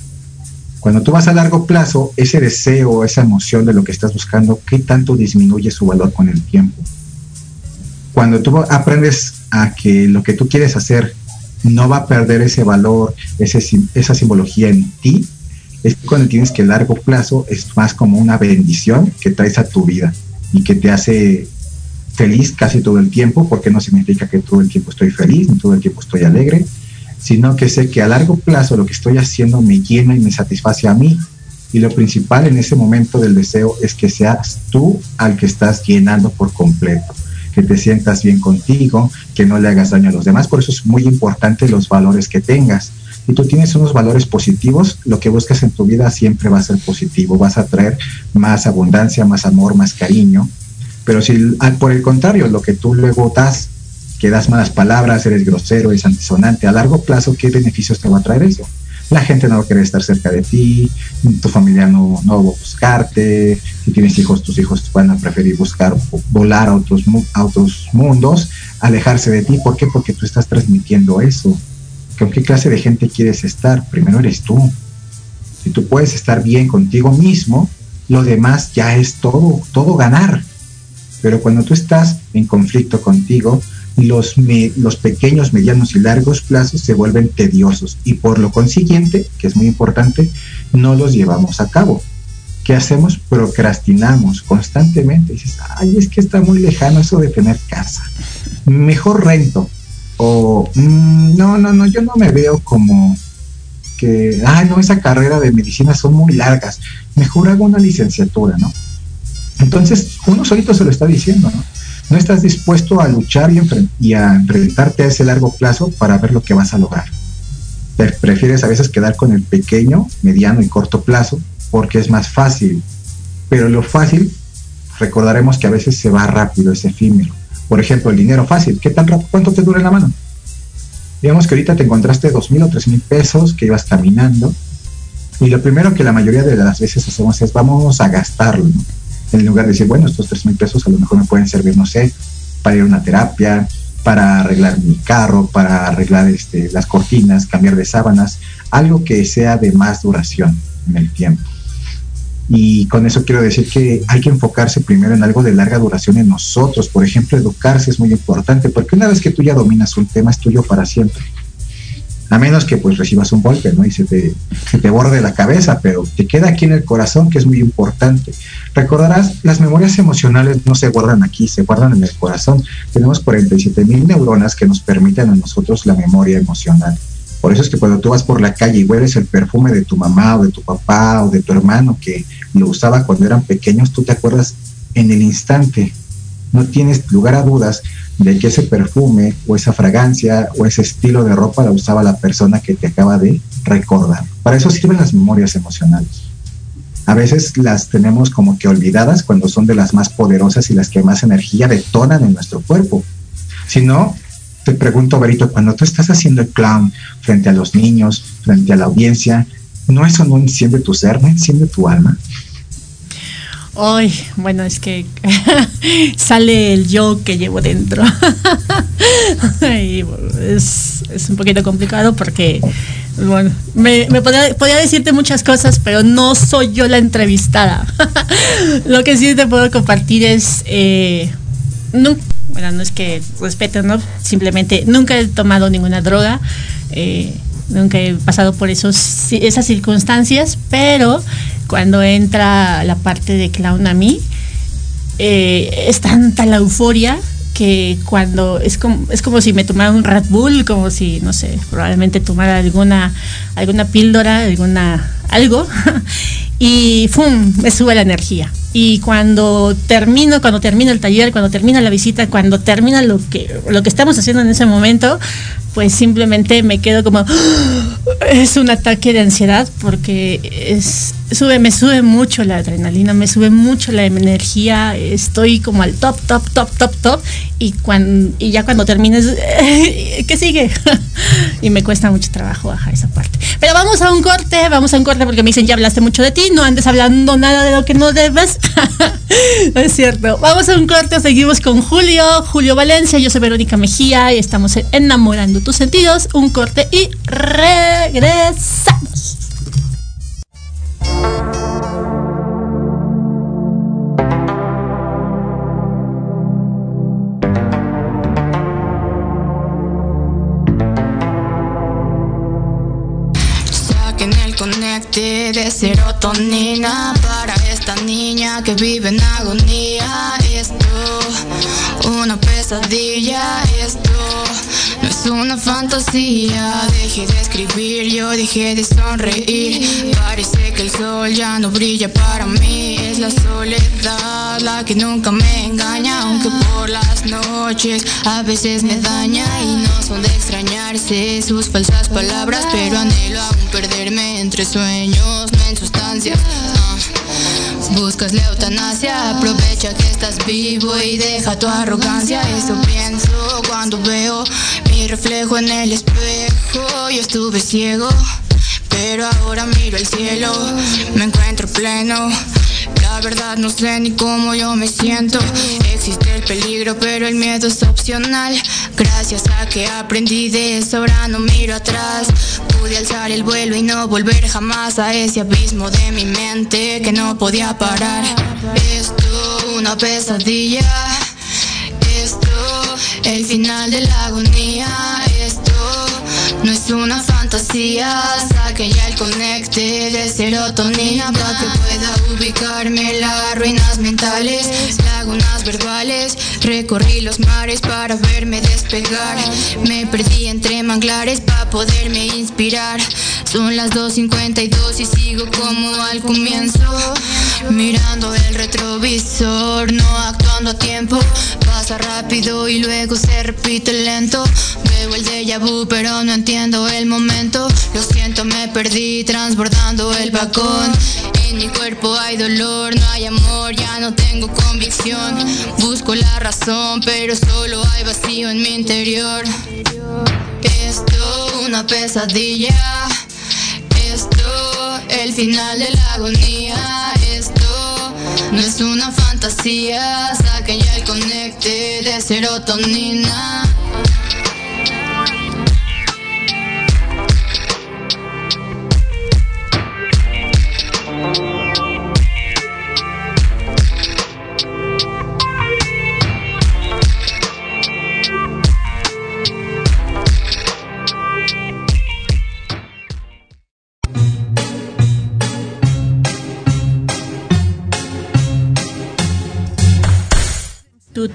Speaker 4: Cuando tú vas a largo plazo, ese deseo, esa emoción de lo que estás buscando, ¿qué tanto disminuye su valor con el tiempo? Cuando tú aprendes a que lo que tú quieres hacer no va a perder ese valor, ese, esa simbología en ti, es cuando tienes que el largo plazo es más como una bendición que traes a tu vida y que te hace feliz casi todo el tiempo, porque no significa que todo el tiempo estoy feliz, ni todo el tiempo estoy alegre, sino que sé que a largo plazo lo que estoy haciendo me llena y me satisface a mí. Y lo principal en ese momento del deseo es que seas tú al que estás llenando por completo, que te sientas bien contigo, que no le hagas daño a los demás. Por eso es muy importante los valores que tengas. Si tú tienes unos valores positivos, lo que buscas en tu vida siempre va a ser positivo. Vas a traer más abundancia, más amor, más cariño. Pero si por el contrario, lo que tú luego das que das malas palabras, eres grosero, eres antisonante, a largo plazo, ¿qué beneficios te va a traer eso? La gente no va a querer estar cerca de ti, tu familia no, no va a buscarte, si tienes hijos, tus hijos van a preferir buscar volar a otros, a otros mundos, alejarse de ti. ¿Por qué? Porque tú estás transmitiendo eso. ¿Con qué clase de gente quieres estar? Primero eres tú. Si tú puedes estar bien contigo mismo, lo demás ya es todo, todo ganar. Pero cuando tú estás en conflicto contigo, los, los pequeños, medianos y largos plazos se vuelven tediosos y por lo consiguiente, que es muy importante, no los llevamos a cabo. ¿Qué hacemos? Procrastinamos constantemente. dices, ay, es que está muy lejano eso de tener casa. Mejor rento. O, mm, no, no, no, yo no me veo como que, ay, no, esa carrera de medicina son muy largas. Mejor hago una licenciatura, ¿no? Entonces, uno solito se lo está diciendo, ¿no? No estás dispuesto a luchar y, a enfrentarte a ese largo plazo para ver lo que vas a lograr. Prefieres a veces quedar con el pequeño, mediano y corto plazo porque es más fácil. Pero lo fácil, recordaremos que a veces se va rápido, es efímero. Por ejemplo, el dinero fácil, ¿qué tan rápido? ¿Cuánto te dura en la mano? Digamos que ahorita te encontraste dos mil o tres mil pesos que ibas caminando y lo primero que la mayoría de las veces hacemos es vamos a gastarlo. En lugar de decir, bueno, estos tres mil pesos a lo mejor me pueden servir, no sé, para ir a una terapia, para arreglar mi carro, para arreglar este, las cortinas, cambiar de sábanas, algo que sea de más duración en el tiempo. Y con eso quiero decir que hay que enfocarse primero en algo de larga duración en nosotros. Por ejemplo, educarse es muy importante, porque una vez que tú ya dominas un tema, es tuyo para siempre a menos que pues recibas un golpe, ¿no? Y se te, se te borde la cabeza, pero te queda aquí en el corazón, que es muy importante. Recordarás, las memorias emocionales no se guardan aquí, se guardan en el corazón. Tenemos 47 mil neuronas que nos permiten a nosotros la memoria emocional. Por eso es que cuando tú vas por la calle y hueles el perfume de tu mamá o de tu papá o de tu hermano que lo usaba cuando eran pequeños, tú te acuerdas en el instante. No tienes lugar a dudas de que ese perfume o esa fragancia o ese estilo de ropa la usaba la persona que te acaba de recordar. Para eso sirven las memorias emocionales. A veces las tenemos como que olvidadas cuando son de las más poderosas y las que más energía detonan en nuestro cuerpo. Si no, te pregunto, Berito, cuando tú estás haciendo el clown frente a los niños, frente a la audiencia, ¿no eso no enciende tu ser, no enciende tu alma?
Speaker 3: Ay, bueno, es que *laughs* sale el yo que llevo dentro. *laughs* y es, es, un poquito complicado porque, bueno, me, me podría, decirte muchas cosas, pero no soy yo la entrevistada. *laughs* Lo que sí te puedo compartir es, eh, no, bueno, no es que respeto, ¿no? Simplemente nunca he tomado ninguna droga. Eh, nunca he pasado por esos, esas circunstancias, pero cuando entra la parte de clown a mí, es tanta la euforia que cuando es como es como si me tomara un Red Bull, como si no sé, probablemente tomara alguna alguna píldora, alguna algo *laughs* y ¡fum! me sube la energía. Y cuando termino, cuando termina el taller, cuando termina la visita, cuando termina lo que lo que estamos haciendo en ese momento, pues simplemente me quedo como *gasps* es un ataque de ansiedad porque es sube me sube mucho la adrenalina me sube mucho la energía estoy como al top top top top top y cuando y ya cuando termines *laughs* qué sigue *laughs* y me cuesta mucho trabajo bajar esa parte pero vamos a un corte vamos a un corte porque me dicen ya hablaste mucho de ti no andes hablando nada de lo que no debes *laughs* es cierto vamos a un corte seguimos con Julio Julio Valencia yo soy Verónica Mejía y estamos enamorando tus sentidos, un corte y regresamos.
Speaker 11: Serotonina para esta niña que vive en agonía. Esto, una pesadilla, esto no es una fantasía, dejé de escribir, yo dejé de sonreír. Parece que el sol ya no brilla para mí. Es la soledad la que nunca me engaña, aunque por las noches a veces me daña. Y no son de extrañarse sus falsas palabras, pero anhelo aún perderme entre sueños, no en sustancias. Buscas la eutanasia, aprovecha que estás vivo y deja tu arrogancia. Eso pienso cuando veo mi reflejo en el espejo. Yo estuve ciego, pero ahora miro el cielo. Me encuentro pleno. La verdad no sé ni cómo yo me siento. Existe el peligro, pero el miedo es opcional. Gracias a que aprendí de eso, ahora no miro atrás. Pude alzar el vuelo y no volver jamás a ese abismo de mi mente que no podía parar. Esto, una pesadilla. Esto, el final de la agonía. Esto, no es una fantasía. Saque ya el conecte de serotonina para que pueda ubicarme las ruinas mentales, lagunas verbales. Recorrí los mares para verme despegar. Me perdí entre manglares para poderme inspirar. Son las 2.52 y sigo como al comienzo. Mirando el retrovisor, no actuando a tiempo. Pasa rápido y luego se repite lento. Veo el déjà vu, pero no entiendo el momento. Lo siento, me perdí transbordando el vagón. En mi cuerpo hay dolor, no hay amor, ya no tengo convicción. Busco la razón, pero solo hay vacío en mi interior. Esto, una pesadilla. Esto, el final de la agonía. Esto, no es una fantasía. Saquen ya el conecte de serotonina.
Speaker 3: Tu,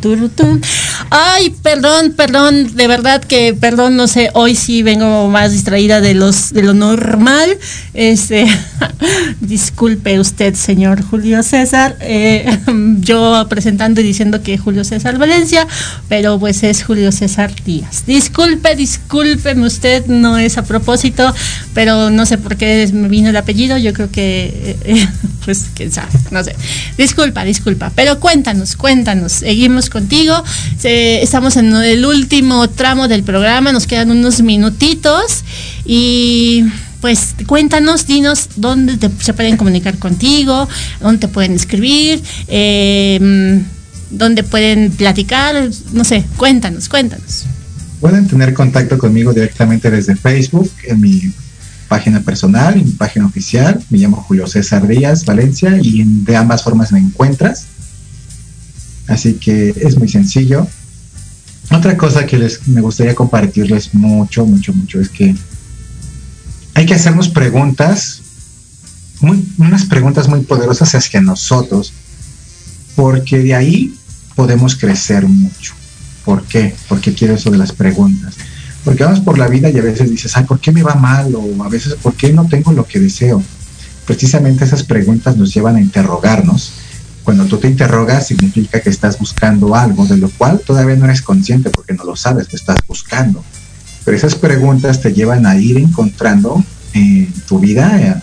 Speaker 3: tu, tu. Ay, perdón, perdón, de verdad que perdón, no sé, hoy sí vengo más distraída de los de lo normal. Este, *laughs* disculpe usted, señor Julio César, eh, *laughs* yo presentando y diciendo que Julio César Valencia, pero pues es Julio César Díaz. Disculpe, discúlpeme usted, no es a propósito, pero no sé por qué me vino el apellido, yo creo que eh, *laughs* pues quién sabe, no sé. Disculpa, disculpa, pero cuéntanos, cuéntanos, seguimos contigo. Eh, estamos en el último tramo del programa, nos quedan unos minutitos y pues cuéntanos, dinos dónde se pueden comunicar contigo, dónde te pueden escribir, em, dónde pueden platicar, no sé, cuéntanos, cuéntanos.
Speaker 4: Pueden tener contacto conmigo directamente desde Facebook, en mi página personal, en mi página oficial. Me llamo Julio César Díaz Valencia y de ambas formas me encuentras. Así que es muy sencillo. Otra cosa que les me gustaría compartirles mucho, mucho, mucho es que hay que hacernos preguntas, muy, unas preguntas muy poderosas hacia nosotros, porque de ahí podemos crecer mucho. ¿Por qué? Porque quiero eso de las preguntas. Porque vamos por la vida y a veces dices, ay, ¿por qué me va mal? O a veces, ¿por qué no tengo lo que deseo? Precisamente esas preguntas nos llevan a interrogarnos cuando tú te interrogas significa que estás buscando algo de lo cual todavía no eres consciente porque no lo sabes, que estás buscando. Pero esas preguntas te llevan a ir encontrando en tu vida, eh,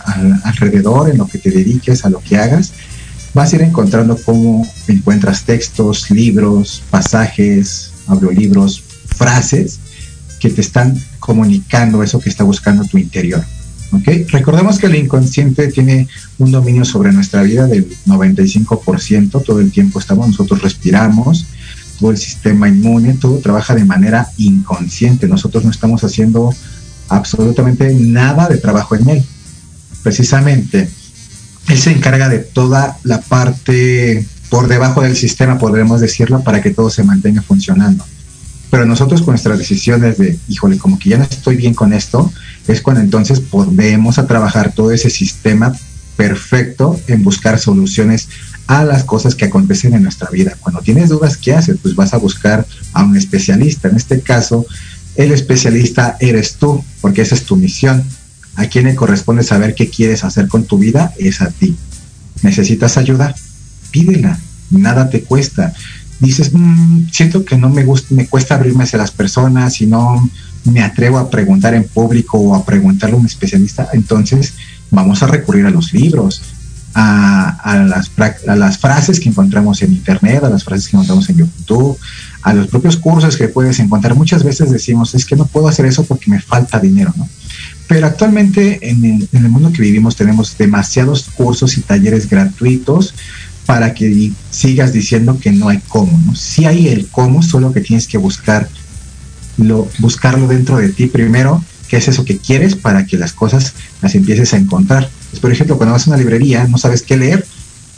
Speaker 4: alrededor, en lo que te dediques, a lo que hagas. Vas a ir encontrando cómo encuentras textos, libros, pasajes, audiolibros, frases que te están comunicando eso que está buscando tu interior. Recordemos que el inconsciente tiene un dominio sobre nuestra vida del 95%, todo el tiempo estamos, nosotros respiramos, todo el sistema inmune, todo trabaja de manera inconsciente, nosotros no estamos haciendo absolutamente nada de trabajo en él. Precisamente, él se encarga de toda la parte por debajo del sistema, podremos decirlo, para que todo se mantenga funcionando. Pero nosotros con nuestras decisiones de, híjole, como que ya no estoy bien con esto, es cuando entonces podemos a trabajar todo ese sistema perfecto en buscar soluciones a las cosas que acontecen en nuestra vida. Cuando tienes dudas, ¿qué haces? Pues vas a buscar a un especialista. En este caso, el especialista eres tú, porque esa es tu misión. A quien le corresponde saber qué quieres hacer con tu vida es a ti. ¿Necesitas ayuda? Pídela, nada te cuesta dices, mm, siento que no me gusta, me cuesta abrirme hacia las personas y no me atrevo a preguntar en público o a preguntarle a un especialista, entonces vamos a recurrir a los libros, a, las, frases que encontramos en internet, a las frases que encontramos en YouTube, a los propios cursos que puedes encontrar. Muchas veces decimos, es que no puedo hacer eso porque me falta dinero, ¿no? Pero actualmente en el, en el mundo que vivimos tenemos demasiados cursos y talleres gratuitos para que sigas diciendo que no hay cómo, ¿no? Sí hay el cómo, solo que tienes que buscar lo, buscarlo dentro de ti primero, qué es eso que quieres para que las cosas las empieces a encontrar. Pues, por ejemplo, cuando vas a una librería, no sabes qué leer,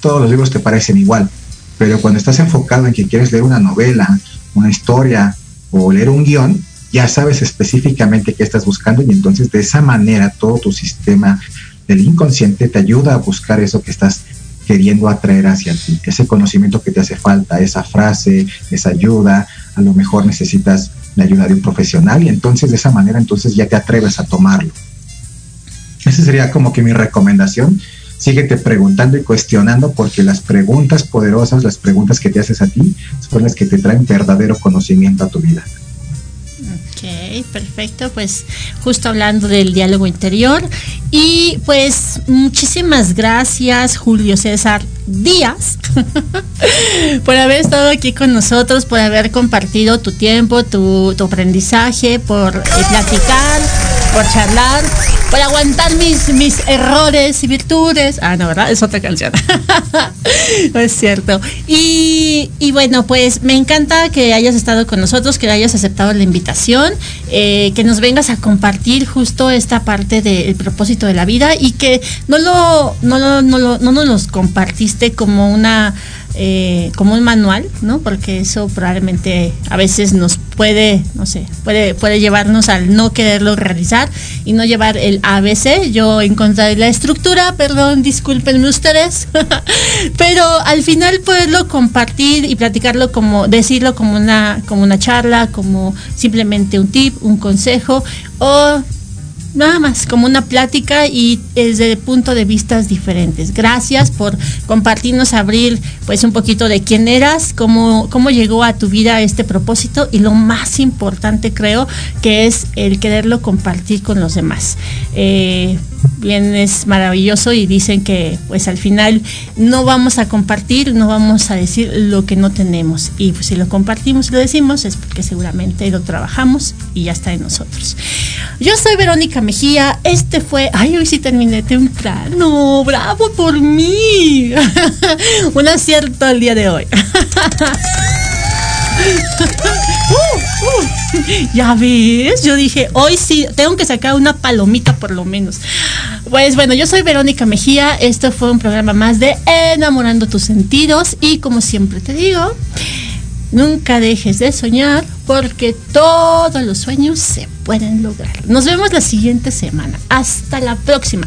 Speaker 4: todos los libros te parecen igual, pero cuando estás enfocado en que quieres leer una novela, una historia o leer un guion, ya sabes específicamente qué estás buscando y entonces de esa manera todo tu sistema del inconsciente te ayuda a buscar eso que estás queriendo atraer hacia ti, ese conocimiento que te hace falta, esa frase, esa ayuda, a lo mejor necesitas la ayuda de un profesional y entonces de esa manera entonces ya te atreves a tomarlo. Esa sería como que mi recomendación. Síguete preguntando y cuestionando porque las preguntas poderosas, las preguntas que te haces a ti, son las que te traen verdadero conocimiento a tu vida.
Speaker 3: Ok, perfecto. Pues justo hablando del diálogo interior. Y pues muchísimas gracias, Julio César Díaz, *laughs* por haber estado aquí con nosotros, por haber compartido tu tiempo, tu, aprendizaje, por platicar, por charlar por aguantar mis, mis errores y virtudes. Ah, no, ¿verdad? Es otra canción. *laughs* es cierto. Y, bueno, pues me encanta que hayas estado con nosotros, que hayas aceptado la invitación, eh, que nos vengas a compartir justo esta parte del propósito de la vida y que no lo, no lo, no lo, no nos compartiste como una eh, como un manual, ¿no? Porque eso probablemente a veces nos puede, no sé, puede, puede llevarnos al no quererlo realizar y no llevar el ABC. Yo encontré la estructura, perdón, discúlpenme ustedes, *laughs* pero al final poderlo compartir y platicarlo como, decirlo como una, como una charla, como simplemente un tip, un consejo o nada más, como una plática y desde punto de vistas diferentes. Gracias por compartirnos, abrir pues un poquito de quién eras, cómo, cómo llegó a tu vida este propósito y lo más importante creo que es el quererlo compartir con los demás. Eh, bien es maravilloso y dicen que pues al final no vamos a compartir, no vamos a decir lo que no tenemos. Y pues si lo compartimos y lo decimos es porque seguramente lo trabajamos y ya está en nosotros. Yo soy Verónica Mejía, este fue, ay, hoy sí terminé temprano, bravo por mí. *laughs* Un acierto el día de hoy. *laughs* *laughs* *laughs* Ya ves, yo dije, hoy sí, tengo que sacar una palomita por lo menos. Pues bueno, yo soy Verónica Mejía, esto fue un programa más de Enamorando tus sentidos y como siempre te digo, nunca dejes de soñar porque todos los sueños se pueden lograr. Nos vemos la siguiente semana. Hasta la próxima.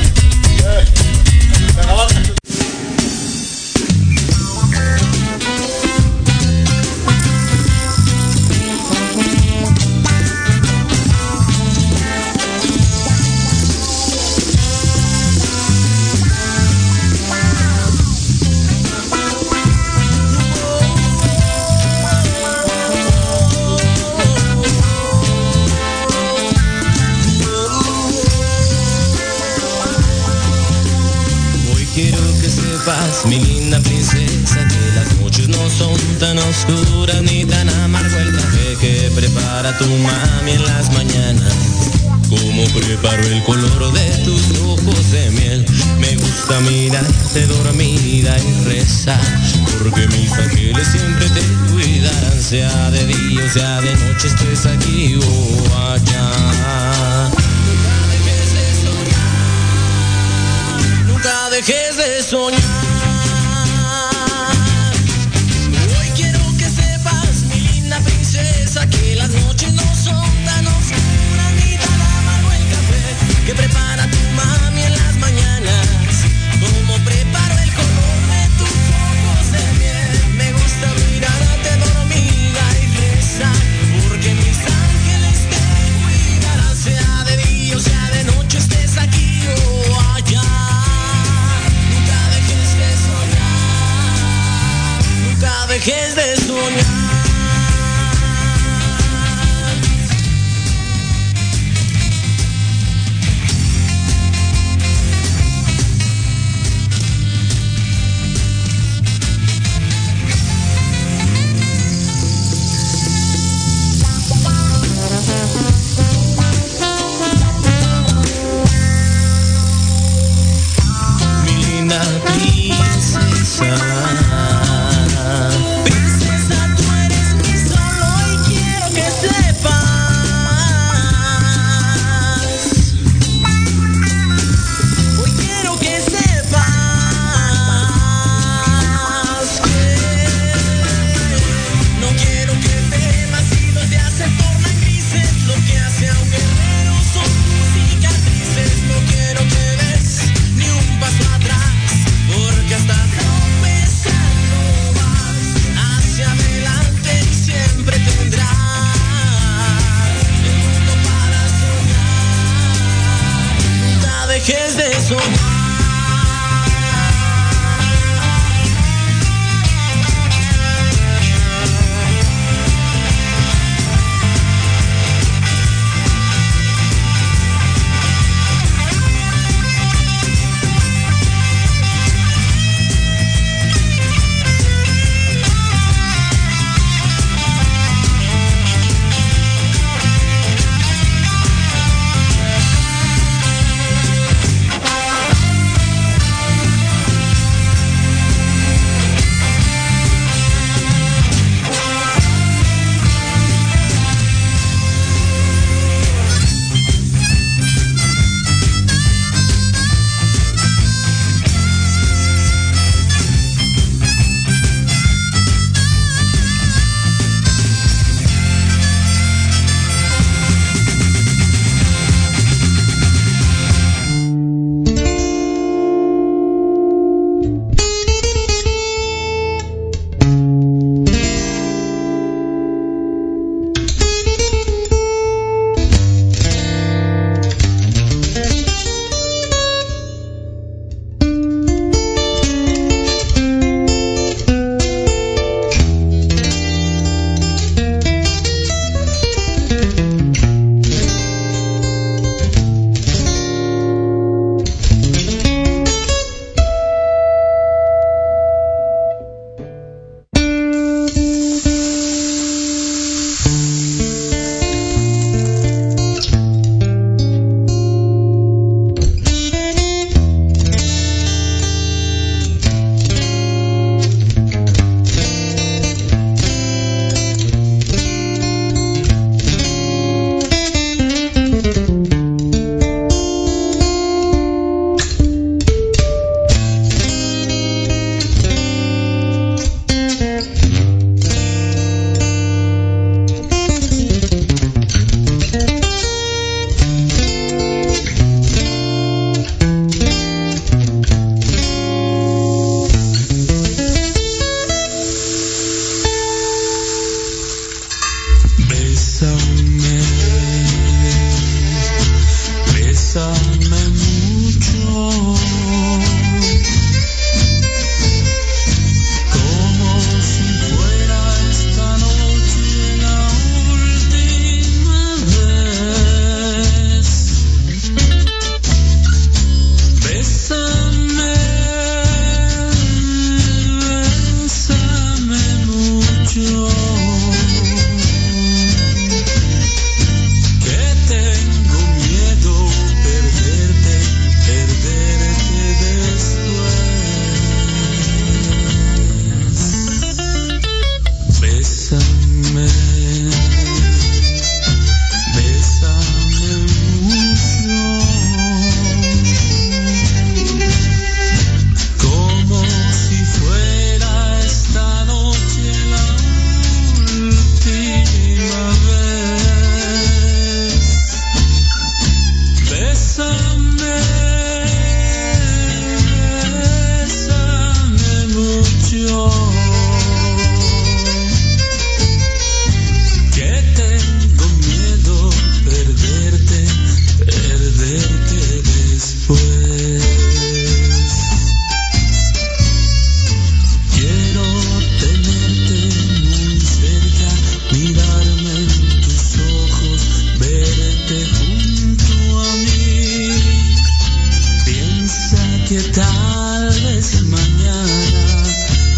Speaker 12: Pero mi linda princesa, que las noches no son tan oscuras ni tan amargo el café que prepara tu mami en las mañanas. Como preparo el color de tus ojos de miel, me gusta mirarte dormida y rezar, porque mis ángeles siempre te cuidarán, sea de día o sea de noche, estés aquí o allá. Dejes de soñar. dejes